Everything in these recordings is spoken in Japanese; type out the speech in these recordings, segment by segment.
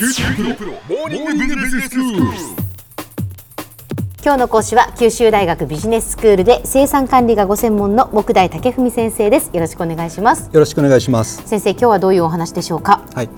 九州大学モーニングビジネススクール。今日の講師は九州大学ビジネススクールで生産管理がご専門の木大武文先生ですよろしくお願いしますよろしくお願いします。先生今日はどういうお話でしょうか？はい、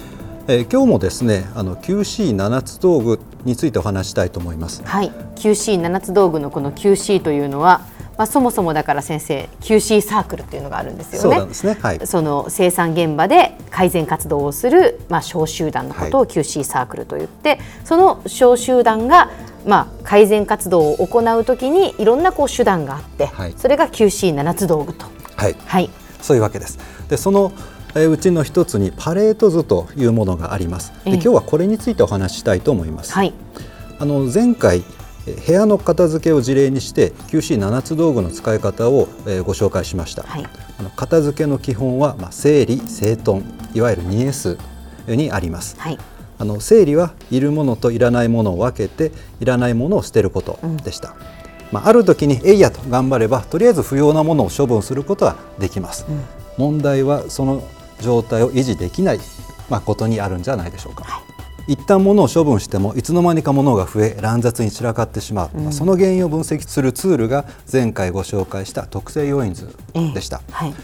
えー今日もですね、あの QC7 つ道具についてお話ししたいと思います。はい QC7 つ道具のこの QC というのはまあそもそもだから先生 QC サークルっていうのがあるんですよねそうなんですね。はい。その生産現場で改善活動をする、まあ、小集団のことを QC サークルと言って、その小集団が、まあ、改善活動を行うときにいろんなこう手段があって、はいそれが QC7 つ道具と。はい、はい、そういうわけです。で、そのえーうちの一つにパレート図というものがあります。で、ええ今日はこれについてお話ししたいと思います。はい、あの前回えー部屋の片付けを事例にして QC7 つ道具の使い方をえーご紹介しました。はい。片付けの基本はまあ整理整頓いわゆる 2S にあります。はい、あの整理はいるものといらないものを分けていらないものを捨てることでした、まあ、ある時に「えいや!」と頑張ればとりあえず不要なものを処分することはできます、問題はその状態を維持できない、まあ、ことにあるんじゃないでしょうか、一旦物を処分してもいつの間にか物が増え乱雑に散らかってしまう、まあその原因を分析するツールが前回ご紹介した特性要因図でした、はい、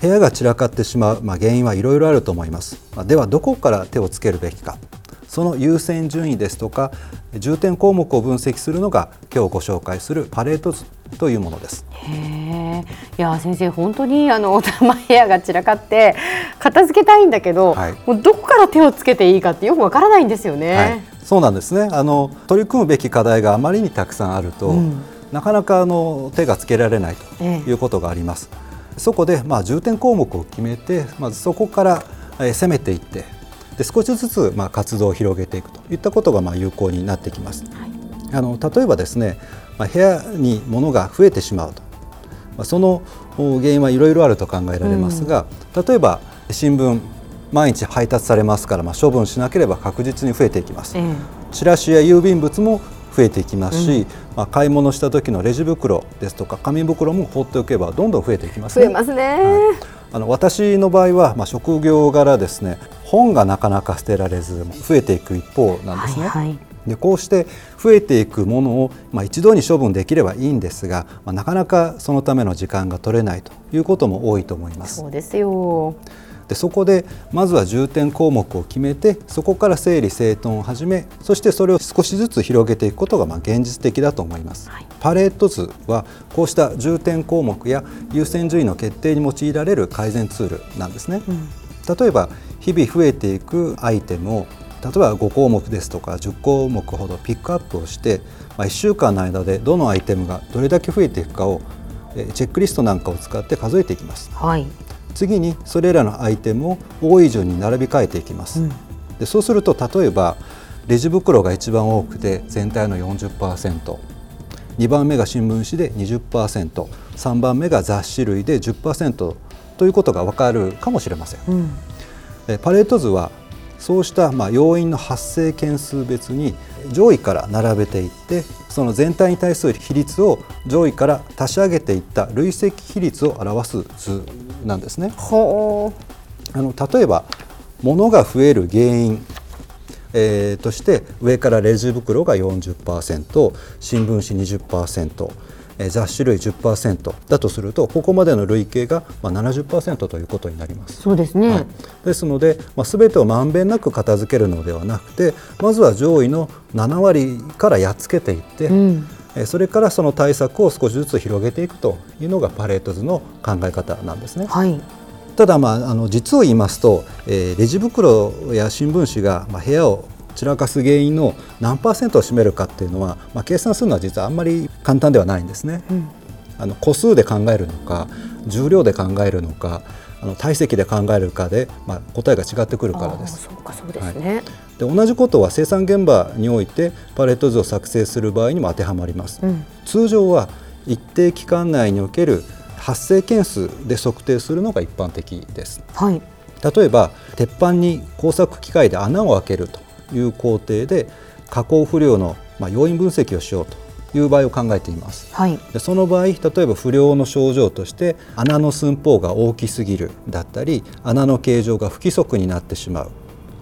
部屋が散らかってしまう、まあ、原因はいろいろあると思います、まあ、ではどこから手をつけるべきか。その優先順位ですとか重点項目を分析するのが今日ご紹介するパレート図というものですいや先生本当にあのまあ部屋が散らかって片付けたいんだけど、はい。もうどこから手をつけていいかってよくわからないんですよね。はい、そうなんですね。あの取り組むべき課題があまりにたくさんあると、うん。なかなかあの手がつけられないええ。ということがあります、そこで、まあ、重点項目を決めてまずそこから、えー攻めていってで少しずつ、まあ、活動を広げていくといったことが、まあ、有効になってきます、あの例えばですね、まあ、部屋に物が増えてしまうと、まあ、そのお原因はいろいろあると考えられますが、例えば新聞毎日配達されますから、まあ、処分しなければ確実に増えていきます、ええチラシや郵便物も増えていきますし、まあ、買い物した時のレジ袋ですとか紙袋も放っておけばどんどん増えていきますね。増えますね。あの私の場合は、まあ、職業柄ですね本がなかなか捨てられず増えていく一方なんですね。はいはいでこうして増えていくものを、まあ、一度に処分できればいいんですが、まあ、なかなかそのための時間が取れないということも多いと思います。そうですよ。でそこでまずは重点項目を決めてそこから整理整頓を始めそしてそれを少しずつ広げていくことがまあ現実的だと思います、はいパレート図はこうした重点項目や優先順位の決定に用いられる改善ツールなんですね、例えば日々増えていくアイテムを例えば5項目ですとか10項目ほどピックアップをして、まあ、1週間の間でどのアイテムがどれだけ増えていくかをえーチェックリストなんかを使って数えていきます。はい。次にそれらのアイテムを多い順に並び替えていきます、でそうすると例えばレジ袋が一番多くて全体の 40%2 番目が新聞紙で 20%3 番目が雑誌類で10%ということが分かるかもしれません、うん。えパレート図はそうしたまあ要因の発生件数別に上位から並べていってその全体に対する比率を上位から足し上げていった累積比率を表す図なんですね。ほあの例えば物が増える原因、えーとして上からレジ袋が40%新聞紙20%えー雑誌類10%だとするとここまでの累計がまあ70%ということになります。そうですね。はい、ですので、まあ、全てをまんべんなく片付けるのではなくてまずは上位の7割からやっつけていって、んえーそれからその対策を少しずつ広げていくというのがパレート図の考え方なんですね。はい。ただ、まあ、あの実を言いますと、えーレジ袋や新聞紙が、まあ、部屋を散らかす原因の何パーセントを占めるかっていうのは、まあ、計算するのは実はあんまり簡単ではないんですね。あの個数で考えるのか重量で考えるのかあの体積で考えるかで、まあ、答えが違ってくるからです。そうかそうですね。で同じことは生産現場においてパレット図を作成する場合にも当てはまります。うん通常は一定期間内における発生件数で測定するのが一般的です。はい。例えば鉄板に工作機械で穴を開けるという工程で加工不良のまあ要因分析をしようという場合を考えています。はい。でその場合例えば不良の症状として穴の寸法が大きすぎるだったり穴の形状が不規則になってしまう。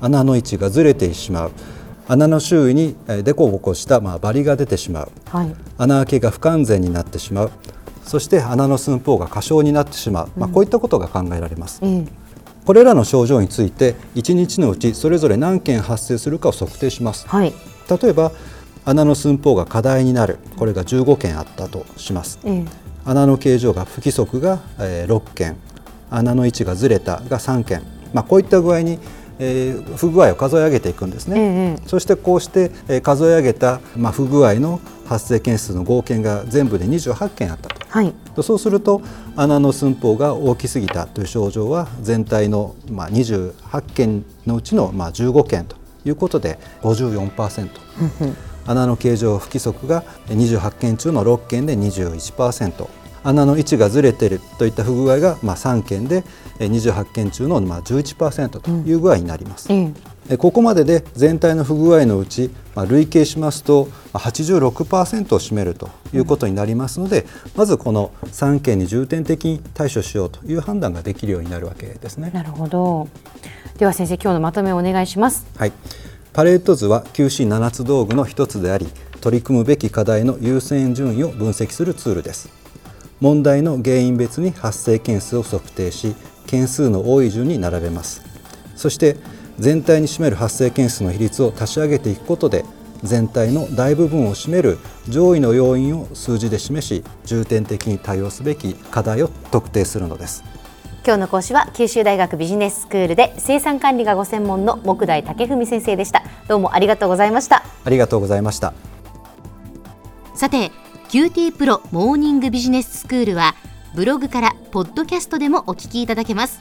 穴の位置がずれてしまう。穴の周囲に凸凹したまあバリが出てしまう、はい、穴開けが不完全になってしまう。そして穴の寸法が過小になってしまう、まあ、こういったことが考えられます。うんこれらの症状について1日のうちそれぞれ何件発生するかを測定します、はい、例えば穴の寸法が過大になる。これが15件あったとします、うん、穴の形状が不規則が6件。穴の位置がずれたが3件、まあ、こういった具合にえー、不具合を数え上げていくんですね、ええ、そしてこうして、えー、数え上げた、まあ、不具合の発生件数の合計が全部で28件あったと、はい、そうすると穴の寸法が大きすぎたという症状は全体の、まあ、28件のうちの、まあ、15件ということで54%。穴の形状不規則が28件中の6件で21%穴の位置がずれているといった不具合がまあ3件で28件中のまあ11%という具合になります。うんここまでで全体の不具合のうち、まあ、累計しますと86%を占めるということになりますので、まずこの3件に重点的に対処しようという判断ができるようになるわけですね。なるほどでは先生今日のまとめをお願いします。はいパレート図は QC7 つ道具の一つであり取り組むべき課題の優先順位を分析するツールです。問題の原因別に発生件数を測定し件数の多い順に並べますそして全体に占める発生件数の比率を足し上げていくことで全体の大部分を占める上位の要因を数字で示し重点的に対応すべき課題を特定するのです。今日の講師は九州大学ビジネススクールで生産管理がご専門の木大武文先生でした。どうもありがとうございました。ありがとうございました。さて QT プロモーニングビジネススクールはブログからポッドキャストでもお聞きいただけます